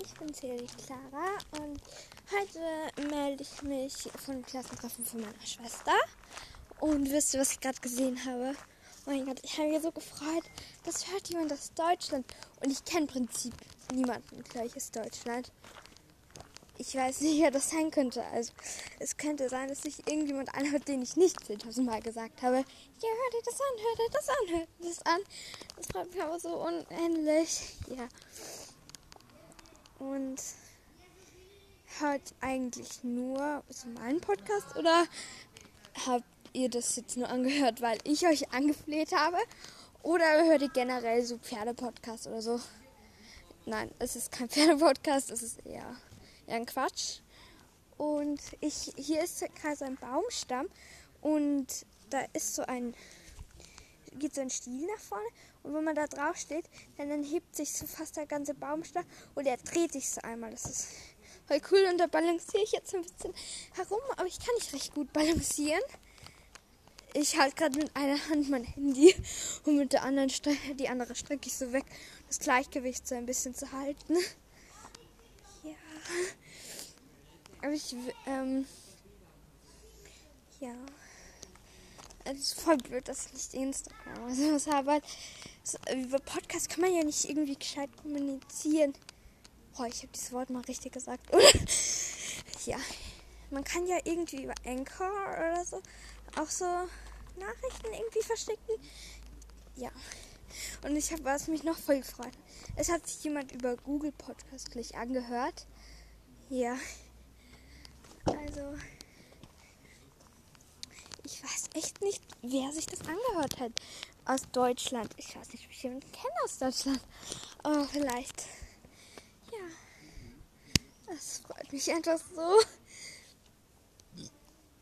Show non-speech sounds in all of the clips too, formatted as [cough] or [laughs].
ich bin Siri Clara und heute melde ich mich von dem Klassentreffen von meiner Schwester. Und wisst ihr, was ich gerade gesehen habe? Oh mein Gott, ich habe mich so gefreut. Das hört jemand aus Deutschland. Und ich kenne im Prinzip niemanden gleich aus Deutschland. Ich weiß nicht, wer das sein könnte. Also, es könnte sein, dass sich irgendjemand anhört, den ich nicht 10.000 Mal gesagt habe. Ja, hört ihr das an, hört ihr das an, hört ihr das an. Das freut mich aber so unendlich. Ja. Und hört eigentlich nur so meinen Podcast oder habt ihr das jetzt nur angehört, weil ich euch angefleht habe? Oder hört ihr generell so Pferdepodcast oder so? Nein, es ist kein [laughs] Pferdepodcast, es ist eher, eher ein Quatsch. Und ich, hier ist gerade so ein Baumstamm und da ist so ein, geht so ein Stiel nach vorne und wenn man da drauf steht, dann, dann hebt sich so fast der ganze Baumstamm und er dreht sich so einmal. Das ist voll cool und da balanciere ich jetzt ein bisschen herum, aber ich kann nicht recht gut balancieren. Ich halte gerade mit einer Hand mein Handy und mit der anderen Strecke, die andere strecke ich so weg, das Gleichgewicht so ein bisschen zu halten. Ja. Aber ich, ähm, ja. Es ist voll blöd, dass ich nicht Instagram oder sowas habe. Über Podcast kann man ja nicht irgendwie gescheit kommunizieren. Boah, ich habe dieses Wort mal richtig gesagt, [laughs] ja. Man kann ja irgendwie über Anchor oder so auch so Nachrichten irgendwie verstecken. Ja. Und ich habe was mich noch voll gefreut. Es hat sich jemand über Google Podcast gleich angehört. Ja. Also ich weiß echt nicht, wer sich das angehört hat aus Deutschland. Ich weiß nicht, ob ich jemanden kenne aus Deutschland. Aber vielleicht. Ja. Das freut mich einfach so.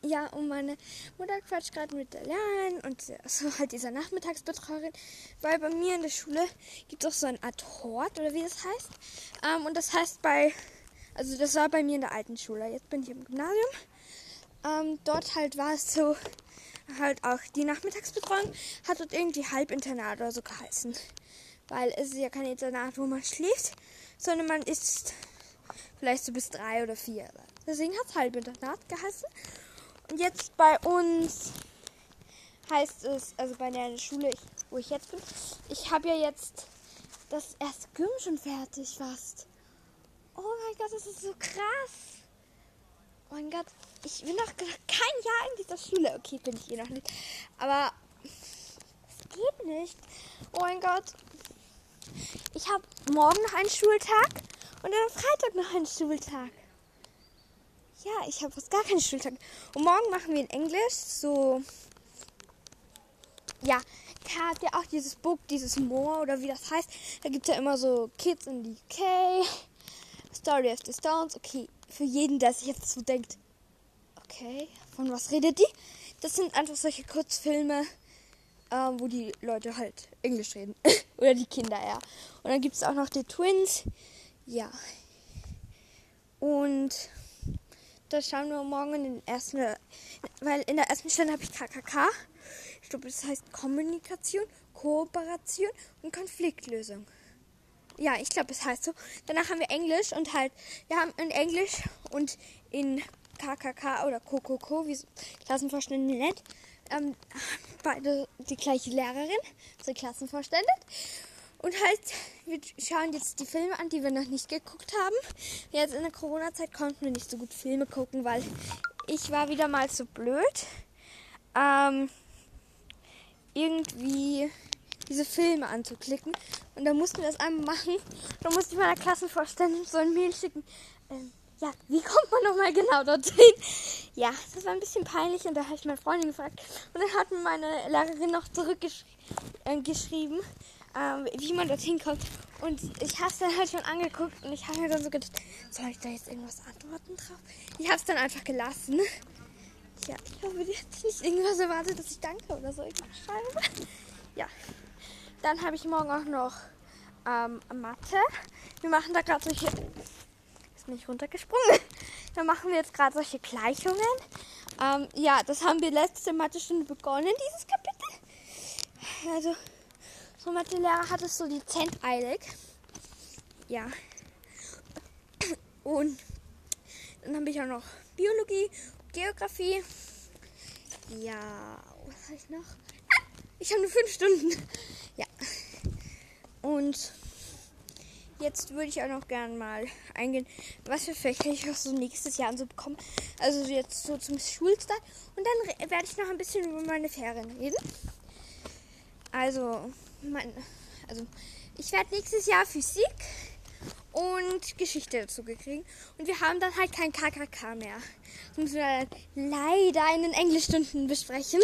Ja, und meine Mutter quatscht gerade mit der Lehrerin und so halt dieser Nachmittagsbetreuerin, weil bei mir in der Schule gibt es auch so ein Art Hort oder wie das heißt. Ähm, und das heißt bei, also das war bei mir in der alten Schule. Jetzt bin ich im Gymnasium. Ähm, dort halt war es so, halt auch die Nachmittagsbetreuung hat dort irgendwie Halbinternat oder so geheißen. Weil es ist ja kein Internat, wo man schläft, sondern man ist vielleicht so bis drei oder vier. Deswegen hat es Halbinternat geheißen. Und jetzt bei uns heißt es, also bei der Schule, wo ich jetzt bin, ich habe ja jetzt das erste Gym schon fertig fast. Oh mein Gott, das ist so krass. Oh mein Gott, ich bin noch kein Jahr in dieser Schule. Okay, bin ich eh noch nicht. Aber es geht nicht. Oh mein Gott. Ich habe morgen noch einen Schultag und dann am Freitag noch einen Schultag. Ja, ich habe fast gar keinen Schultag. Und morgen machen wir in Englisch so. Ja, er hat ja auch dieses Book, dieses Moor oder wie das heißt. Da gibt es ja immer so Kids in the UK, Story of the Stones. Okay, für jeden, der sich jetzt so denkt, okay, von was redet die? Das sind einfach solche Kurzfilme, ähm, wo die Leute halt Englisch reden. [laughs] oder die Kinder, ja. Und dann gibt es auch noch die Twins. Ja. Und das schauen wir morgen in den ersten, weil in der ersten Stunde habe ich KKK. Ich glaube, das heißt Kommunikation, Kooperation und Konfliktlösung. Ja, ich glaube, es heißt so. Danach haben wir Englisch und halt, wir haben in Englisch und in KKK oder KOKOKO, wie Klassenvorstände nennt, ähm, beide die gleiche Lehrerin, so Klassenvorstände. Und halt, wir schauen jetzt die Filme an, die wir noch nicht geguckt haben. Jetzt in der Corona-Zeit konnten wir nicht so gut Filme gucken, weil ich war wieder mal so blöd, ähm, irgendwie diese Filme anzuklicken. Und da mussten wir das einmal machen. Da musste ich meiner Klassenvorständin so ein Mail schicken. Ähm, ja, wie kommt man nochmal genau dorthin? Ja, das war ein bisschen peinlich und da habe ich meine Freundin gefragt. Und dann hat mir meine Lehrerin noch zurückgeschrieben, äh, ähm, wie man dorthin kommt. Und ich habe es dann halt schon angeguckt und ich habe mir dann so gedacht, soll ich da jetzt irgendwas antworten drauf? Ich habe es dann einfach gelassen. Ja, ich hoffe, die hat nicht irgendwas erwartet, dass ich danke oder so irgendwas schreibe. Ja. Dann habe ich morgen auch noch ähm, Mathe. Wir machen da gerade solche nicht runtergesprungen. [laughs] Dann machen wir jetzt gerade solche Gleichungen. Ähm, ja, das haben wir letzte Mathe-Stunde begonnen, dieses Kapitel. Also, so Mathe-Lehrer hat es so dezent eilig. Ja. Und dann habe ich auch noch Biologie, Geografie. Ja, was habe ich noch? Ich habe nur fünf Stunden. Und jetzt würde ich auch noch gerne mal eingehen, was Fächer ich auch so nächstes Jahr so bekomme. Also jetzt so zum Schulstart. Und dann werde ich noch ein bisschen über meine Ferien reden. Also, mein, also ich werde nächstes Jahr Physik und Geschichte dazu gekriegt. Und wir haben dann halt kein KKK mehr. Das müssen wir leider in den Englischstunden besprechen.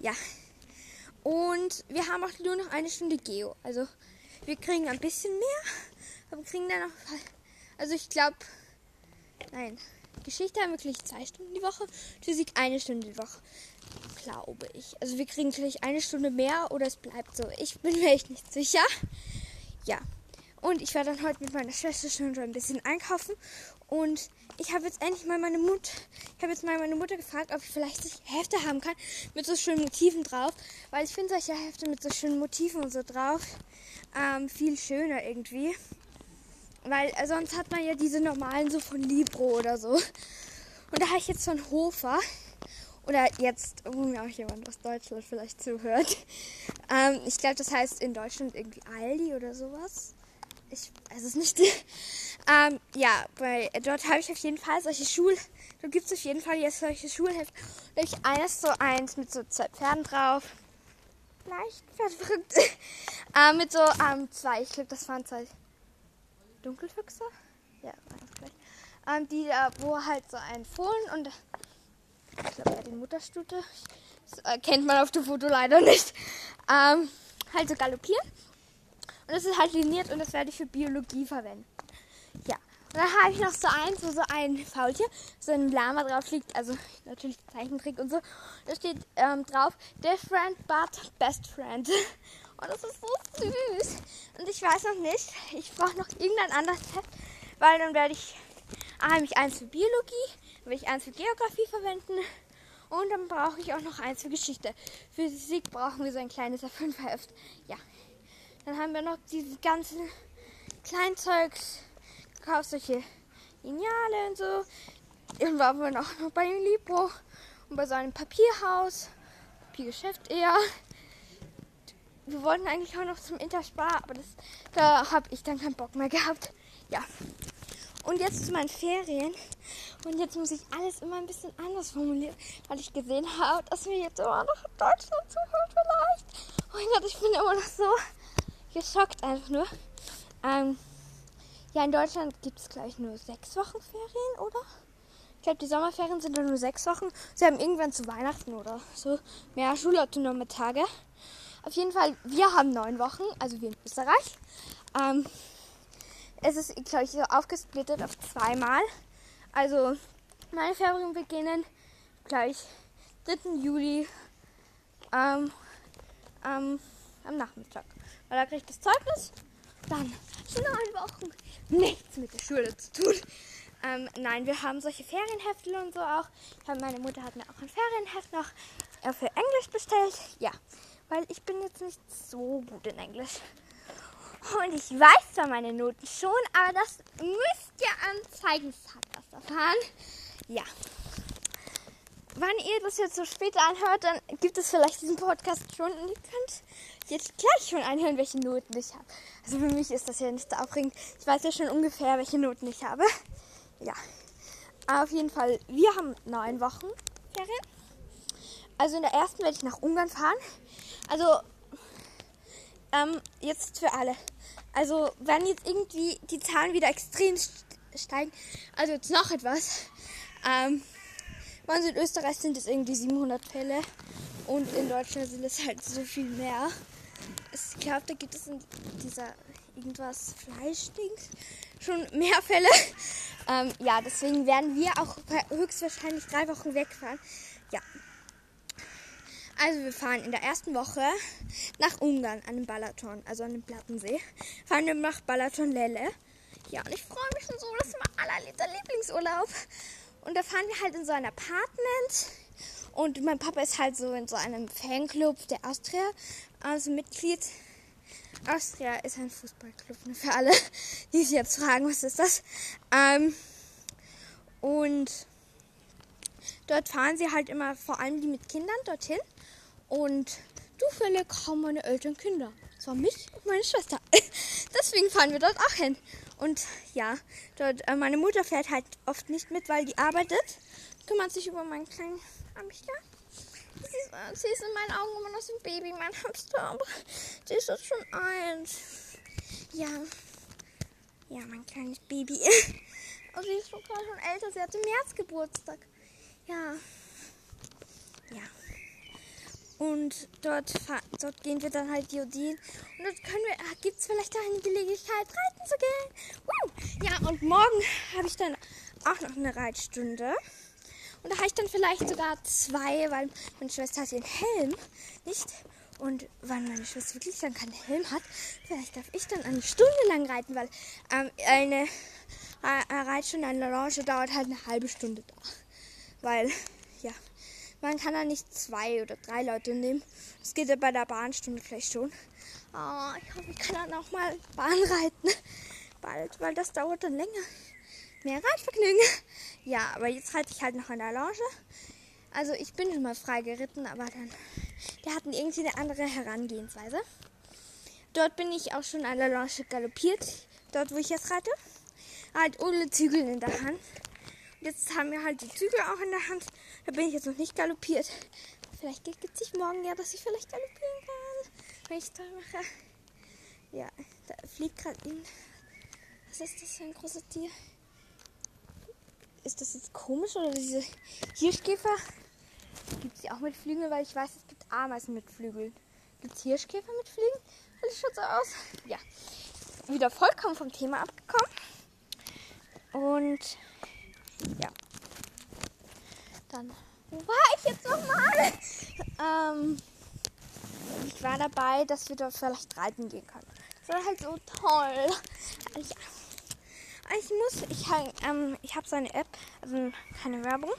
ja. Und wir haben auch nur noch eine Stunde Geo. Also wir kriegen ein bisschen mehr. Aber wir kriegen dann noch. Also ich glaube. Nein. Geschichte haben wir wirklich zwei Stunden die Woche. Physik eine Stunde die Woche. Glaube ich. Also wir kriegen vielleicht eine Stunde mehr oder es bleibt so. Ich bin mir echt nicht sicher. Ja. Und ich werde dann heute mit meiner Schwester schon ein bisschen einkaufen. Und ich habe jetzt endlich mal meine Mutter, ich habe jetzt mal meine Mutter gefragt, ob ich vielleicht solche Hefte haben kann mit so schönen Motiven drauf. Weil ich finde solche Hefte mit so schönen Motiven und so drauf ähm, viel schöner irgendwie. Weil äh, sonst hat man ja diese normalen so von Libro oder so. Und da habe ich jetzt von Hofer. Oder jetzt, wo mir auch jemand aus Deutschland vielleicht zuhört. [laughs] Ähm, ich glaube, das heißt in Deutschland irgendwie Aldi oder sowas ich weiß es nicht. [laughs] ähm, ja, bei, dort habe ich auf jeden Fall solche Schul... Da gibt es auf jeden Fall jetzt solche Schulhefte. Da habe ich eines so eins mit so zwei Pferden drauf. Leicht verrückt. ähm, [laughs] mit so ähm, zwei, ich glaube, das waren zwei Dunkelfüchse. Ja. Ähm, die, äh, wo halt so ein Fohlen und ich glaube, ja, die Mutterstute. Das äh, kennt man auf dem Foto leider nicht. Ähm, halt so galoppieren. Und das ist halt liniert und das werde ich für Biologie verwenden. Und dann habe ich noch so eins, wo so ein Faultier, so ein Lama drauf liegt, also natürlich Zeichentrick und so. Da steht ähm, drauf, different but best friend. [laughs] Und das ist so süß. Und ich weiß noch nicht, ich brauche noch irgendein anderes Heft, weil dann werde ich nämlich eins für Biologie, dann werde ich eins für Geografie verwenden und dann brauche ich auch noch eins für Geschichte. Für Physik brauchen wir so ein kleines A5-Heft. Ja. Dann haben wir noch dieses ganze Kleinzeugs gekauft, solche Lineale und so. Dann waren wir noch, noch bei dem Libro und bei seinem Papierhaus, Papiergeschäft eher. Wir wollten eigentlich auch noch zum Interspar, aber das, da habe ich dann keinen Bock mehr gehabt. Ja. Und jetzt zu meinen Ferien. Und jetzt muss ich alles immer ein bisschen anders formulieren, weil ich gesehen habe, dass mir jetzt immer noch Deutschland zuhört vielleicht. Oh Gott, ich bin immer noch so geschockt einfach nur. Ähm, ja, in Deutschland gibt es gleich nur sechs Wochen Ferien, oder? Ich glaube, die Sommerferien sind dann nur sechs Wochen. Sie haben irgendwann zu Weihnachten oder so mehr schulautonome Tage. Auf jeden Fall, wir haben neun Wochen, also wir in Österreich. Ähm, es ist, glaube ich, so aufgesplittet auf zweimal. Also, meine Ferien beginnen gleich 3. Juli ähm, ähm, am Nachmittag. Weil da kriege ich das Zeugnis. Dann schon neun Wochen nichts mit der Schule zu tun. Ähm, nein, wir haben solche Ferienhefte und so auch. Hab, meine Mutter hat mir auch ein Ferienheft noch äh, für Englisch bestellt. Ja, weil ich bin jetzt nicht so gut in Englisch. Und ich weiß zwar meine Noten schon, aber das müsst ihr am Zeugnisatlas erfahren. Ja. Wann ihr das jetzt so später anhört, dann gibt es vielleicht diesen Podcast schon und ihr könnt jetzt gleich schon anhören, welche Noten ich habe. Also für mich ist das ja nicht so aufregend. Ich weiß ja schon ungefähr, welche Noten ich habe. Ja. Aber auf jeden Fall, wir haben neun Wochen Ferien. Also in der ersten werde ich nach Ungarn fahren. Also ähm, jetzt für alle. Also wenn jetzt irgendwie die Zahlen wieder extrem steigen, also jetzt noch etwas. Ähm, in Südösterreich sind es irgendwie 700 Fälle und in Deutschland sind es halt so viel mehr ich glaube, da gibt es in dieser irgendwas Fleischdings schon mehr Fälle. [laughs] Ähm, ja, deswegen werden wir auch höchstwahrscheinlich drei Wochen wegfahren. Ja. Also wir fahren in der ersten Woche nach Ungarn an den Balaton, also an den Plattensee. Fahren wir nach Balaton Lelle. Ja, und ich freue mich schon so, das ist mein allerliebster Lieblingsurlaub. Und da fahren wir halt in so ein Apartment. Und mein Papa ist halt so in so einem Fanclub der Austria also Mitglied. Austria ist ein Fußballclub, ne, für alle, [laughs] die sich jetzt fragen, was ist das? Ähm, Und dort fahren sie halt immer, vor allem die mit Kindern, dorthin. Und zufällig haben meine Eltern Kinder. Das war mich und meine Schwester. [laughs] Deswegen fahren wir dort auch hin. Und ja, dort, äh, meine Mutter fährt halt oft nicht mit, weil die arbeitet. Kümmert sich über meinen kleinen Amster. Sie ist, äh, sie ist in meinen Augen immer noch so ein Baby, mein Hamster. Aber sie ist jetzt schon eins. Ja. Ja, mein kleines Baby. Aber [laughs] sie ist sogar schon älter. Sie hat im März Geburtstag. Ja. Ja. Und dort, dort gehen wir dann halt Jodin. Und dort können wir, ah, gibt es vielleicht auch eine Gelegenheit, reiten zu gehen. Woo! Ja, und morgen habe ich dann auch noch eine Reitstunde. Und da habe ich dann vielleicht sogar zwei, weil meine Schwester hat ihren Helm nicht. Und weil meine Schwester wirklich dann keinen Helm hat, vielleicht darf ich dann eine Stunde lang reiten, weil ähm, eine Reitstunde an der Lounge dauert halt eine halbe Stunde da. Weil, ja, man kann da nicht zwei oder drei Leute nehmen. Das geht ja bei der Bahnstunde vielleicht schon. Oh, ich hoffe, ich kann dann auch mal Bahn reiten. Bald, weil das dauert dann länger. Mehr Reitvergnügen. Ja, aber jetzt reite ich halt noch an der Lounge. Also ich bin schon mal frei geritten, aber dann, die hatten irgendwie eine andere Herangehensweise. Dort bin ich auch schon an der Lounge galoppiert. Dort, wo ich jetzt reite. Halt ohne Zügel in der Hand. Jetzt haben wir halt die Zügel auch in der Hand. Da bin ich jetzt noch nicht galoppiert. Vielleicht gibt es sich morgen ja, dass ich vielleicht galoppieren kann. Wenn ich da mache. Ja, da fliegt gerade ein. Was ist das für ein großes Tier? Ist das jetzt komisch oder diese Hirschkäfer? Gibt es die auch mit Flügeln? Weil ich weiß, es gibt Ameisen mit Flügeln. Gibt es Hirschkäfer mit Flügeln? Das schaut so aus. Ja. Wieder vollkommen vom Thema abgekommen. Und ja. Dann, wo war ich jetzt nochmal? [laughs] ähm, ich war dabei, dass wir dort vielleicht reiten gehen können. Das war halt so toll. Ja. Ich muss, ich, ähm, ich habe so eine App, also keine Werbung.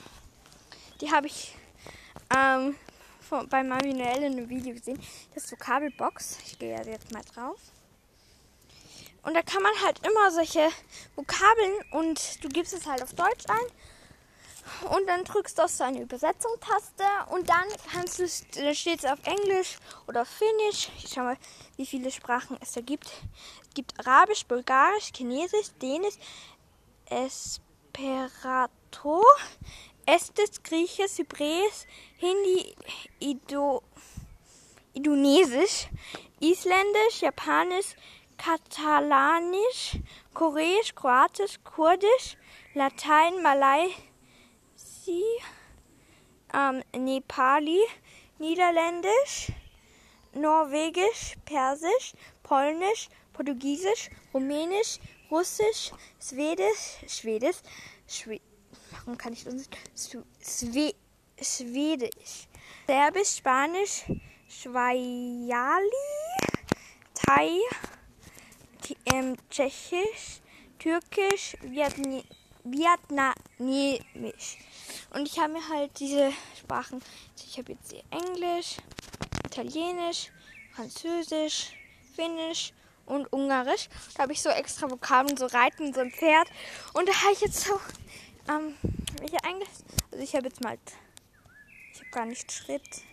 Die habe ich ähm, von, bei Mami Noelle in einem Video gesehen. Das ist Vokabelbox. Ich gehe jetzt mal drauf. Und da kann man halt immer solche Vokabeln und du gibst es halt auf Deutsch ein. Und dann drückst du auf so eine Übersetzung-Taste und dann kannst du, da steht es auf Englisch oder Finnisch. Ich schau mal, wie viele Sprachen es da gibt. Es gibt Arabisch, Bulgarisch, Chinesisch, Dänisch, Esperanto, Estes, Griechisch, Hebräisch, Hindi, Ido, Indonesisch, Isländisch, Japanisch, Katalanisch, Koreisch, Kroatisch, Kurdisch, Latein, Malai, ähm, Nepali, Niederländisch, Norwegisch, Persisch, Polnisch, Portugiesisch, Rumänisch, Russisch, Schwedisch, Schwedisch, Schwedisch, warum kann ich das Schwedisch, Serbisch, Spanisch, Schweiali, Thai, ähm, Tschechisch, Türkisch, Vietni Vietnamesisch. Und ich habe mir halt diese Sprachen, ich habe jetzt Englisch, Italienisch, Französisch, Finnisch und Ungarisch. Da habe ich so extra Vokabeln, so Reiten, so ein Pferd. Und da habe ich jetzt so, ähm, welche eigentlich, also ich habe jetzt mal, ich habe gar nicht Schritt.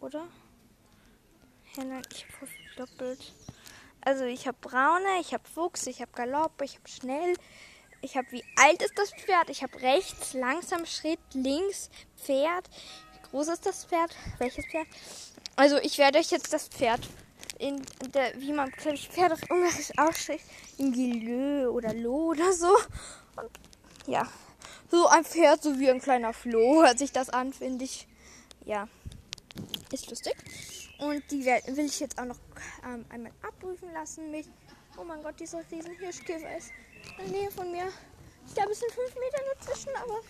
Oder? Ja, nein, ich habe doppelt. Also ich habe braune, ich habe Fuchs, ich habe Galopp, ich habe schnell. Ich habe wie alt ist das Pferd? Ich habe rechts, langsam Schritt, links, Pferd. Wie groß ist das Pferd? Welches Pferd? Also ich werde euch jetzt das Pferd in der, wie man, glaube ich, Pferd auf Ungarisch ausspricht, in Gilö oder Lo oder so. Und ja, so ein Pferd, so wie ein kleiner Floh, hört sich das an, finde ich. Ja, ist lustig. Und die will ich jetzt auch noch ähm, einmal abprüfen lassen. Mit, oh mein Gott, dieser riesen Hirschkäfer ist in der Nähe von mir. Ich glaube, es sind fünf Meter dazwischen, aber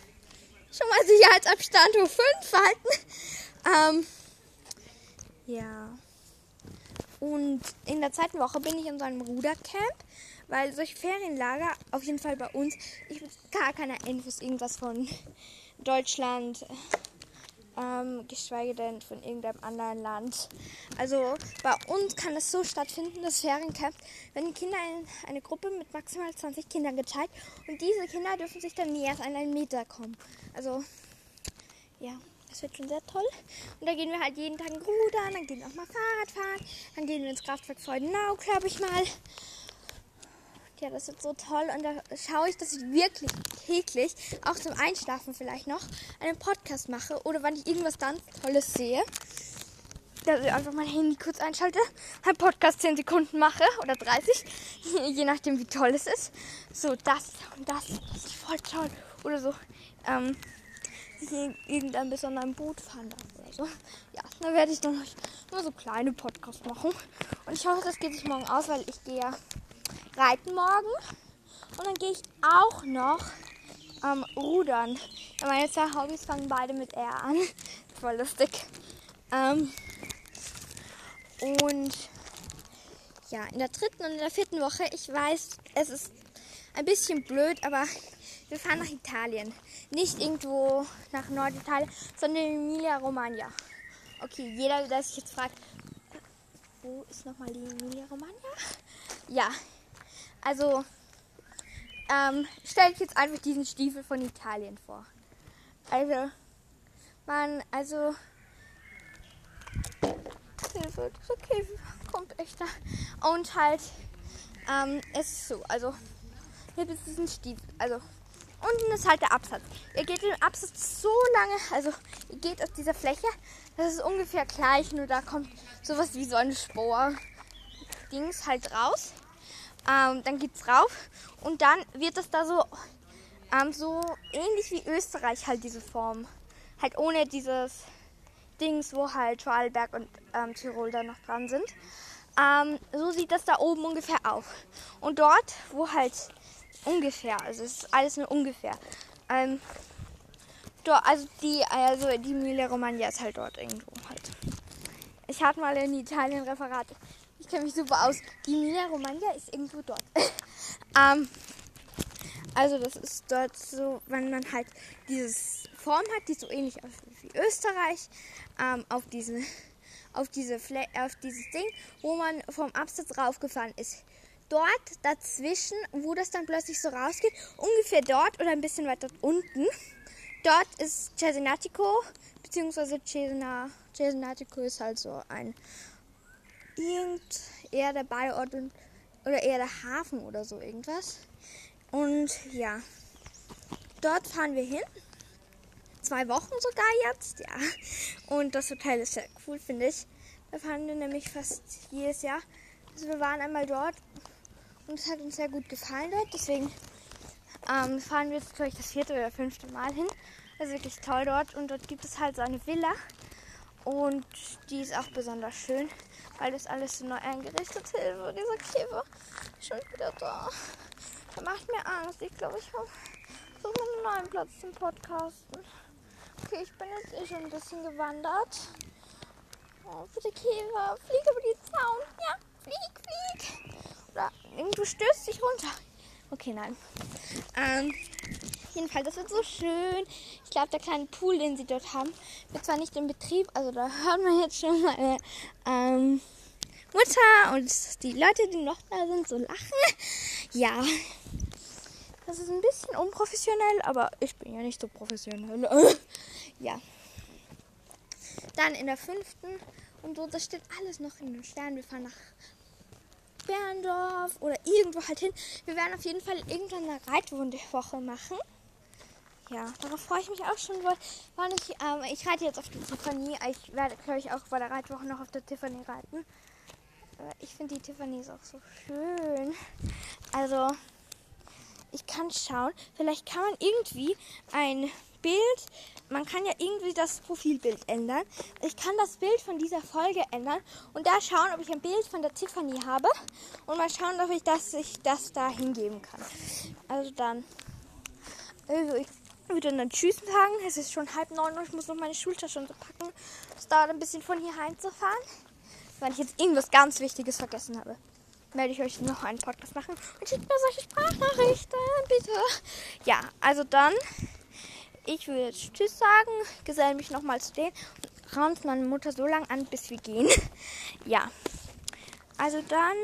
schon mal Sicherheitsabstand hoch fünf halten. Ähm, ja. Und in der zweiten Woche bin ich in so einem Rudercamp, weil solche Ferienlager, auf jeden Fall bei uns, ich habe gar keine Infos, irgendwas von Deutschland, ähm, geschweige denn von irgendeinem anderen Land. Also bei uns kann es so stattfinden, das Feriencamp, wenn Kinder in eine Gruppe mit maximal 20 Kindern geteilt und diese Kinder dürfen sich dann näher als an einen Meter kommen. Also ja, das wird schon sehr toll. Und da gehen wir halt jeden Tag rudern, dann gehen wir auch mal Fahrrad fahren, dann gehen wir ins Kraftwerk Freudenau, glaube ich mal. Ja, das wird so toll und da schaue ich, dass ich wirklich täglich, auch zum Einschlafen vielleicht noch, einen Podcast mache oder wenn ich irgendwas ganz Tolles sehe, dass ich einfach mein Handy kurz einschalte, einen Podcast 10 Sekunden mache oder 30, [laughs] je nachdem wie toll es ist. So, das und das, das ist voll toll. Oder so, ähm, in irgendeinem besonderen Boot fahren oder so. Ja, dann werde ich dann nur so kleine Podcasts machen. Und ich hoffe, das geht sich morgen aus, weil ich gehe ja reiten morgen. Und dann gehe ich auch noch ähm, rudern. Ja, meine zwei Hobbys fangen beide mit R an. [laughs] Voll lustig. Ähm, und ja, in der dritten und in der vierten Woche, ich weiß, es ist ein bisschen blöd, aber wir fahren nach Italien. Nicht irgendwo nach Norditalien, sondern in Emilia-Romagna. Okay, jeder, der sich jetzt fragt, wo ist nochmal die Emilia-Romagna? Ja, also, ähm, stell dich jetzt einfach diesen Stiefel von Italien vor. Also, man, also, Hilfe, Käfig kommt echt da. Und halt, ähm, es ist so, also, hier ist diesen Stiefel, also, unten ist halt der Absatz. Ihr geht den Absatz so lange, also, ihr geht auf dieser Fläche, das ist ungefähr gleich, nur da kommt sowas wie so eine Spor-Dings halt raus. Ähm, dann geht's rauf und dann wird das da so, ähm, so ähnlich wie Österreich halt diese Form. Halt ohne dieses Dings, wo halt Vorarlberg und ähm, Tirol da noch dran sind. Ähm, so sieht das da oben ungefähr auf. Und dort, wo halt ungefähr, also es ist alles nur ungefähr. Ähm, dort, also die, also die Emilia Romagna ist halt dort irgendwo halt. Ich hatte mal in Italien Referat kenne mich super aus. Die Emilia Romagna ist irgendwo dort. [laughs] ähm, also das ist dort so, wenn man halt dieses Form hat, die so ähnlich aussieht wie Österreich, ähm, auf diese, auf diese Fle auf dieses Ding, wo man vom Absatz raufgefahren ist. Dort dazwischen, wo das dann plötzlich so rausgeht, ungefähr dort oder ein bisschen weiter unten, dort ist Cesenatico, beziehungsweise Cesena, Cesenatico ist halt so ein irgend eher der Beiort oder eher der Hafen oder so irgendwas. Und ja, dort fahren wir hin. Zwei Wochen sogar jetzt, ja. Und das Hotel ist sehr cool, finde ich. Da fahren wir nämlich fast jedes Jahr. Also wir waren einmal dort und es hat uns sehr gut gefallen dort. Deswegen ähm, fahren wir jetzt, ich, das vierte oder fünfte Mal hin. Also wirklich toll dort. Und dort gibt es halt so eine Villa. Und die ist auch besonders schön, weil das alles so neu eingerichtet ist. Hilfe, dieser Käfer ist schon wieder da. Der macht mir Angst. Ich glaube, ich suche mir einen neuen Platz zum Podcasten. Okay, ich bin jetzt eh schon ein bisschen gewandert. Oh, bitte Käfer, flieg über die Zaun. Ja, flieg, flieg. Oder irgendwo stößt dich runter. Okay, nein. Ähm, Jedenfalls, das wird so schön. Ich glaube, der kleine Pool, den sie dort haben, wird zwar nicht in Betrieb, also da hört man jetzt schon meine ähm, Mutter und die Leute, die noch da sind, so lachen. Ja, das ist ein bisschen unprofessionell, aber ich bin ja nicht so professionell. [laughs] ja. Dann in der fünften und so, das steht alles noch in den Sternen. Wir fahren nach Berndorf oder irgendwo halt hin. Wir werden auf jeden Fall irgendwann eine Reitwundewoche machen ja, darauf freue ich mich auch schon. Weil ich, ähm, ich reite jetzt auf die Tiffany. Ich werde, glaube ich, auch bei der Reitwoche noch auf der Tiffany reiten. Äh, ich finde die Tiffany ist auch so schön. Also, ich kann schauen. Vielleicht kann man irgendwie ein Bild, man kann ja irgendwie das Profilbild ändern. Ich kann das Bild von dieser Folge ändern und da schauen, ob ich ein Bild von der Tiffany habe und mal schauen, ob ich das, ich das da hingeben kann. Also dann, also ich wieder dann Tschüss sagen. Es ist schon halb neun und ich muss noch meine Schultasche packen. Es dauert ein bisschen von hier heimzufahren. Wenn ich jetzt irgendwas ganz Wichtiges vergessen habe, werde ich euch noch einen Podcast machen und schickt mir solche Sprachnachrichten, bitte. Ja, also dann ich würde jetzt Tschüss sagen, geselle mich nochmal zu denen und raunst meine Mutter so lange an, bis wir gehen. ja. Also dann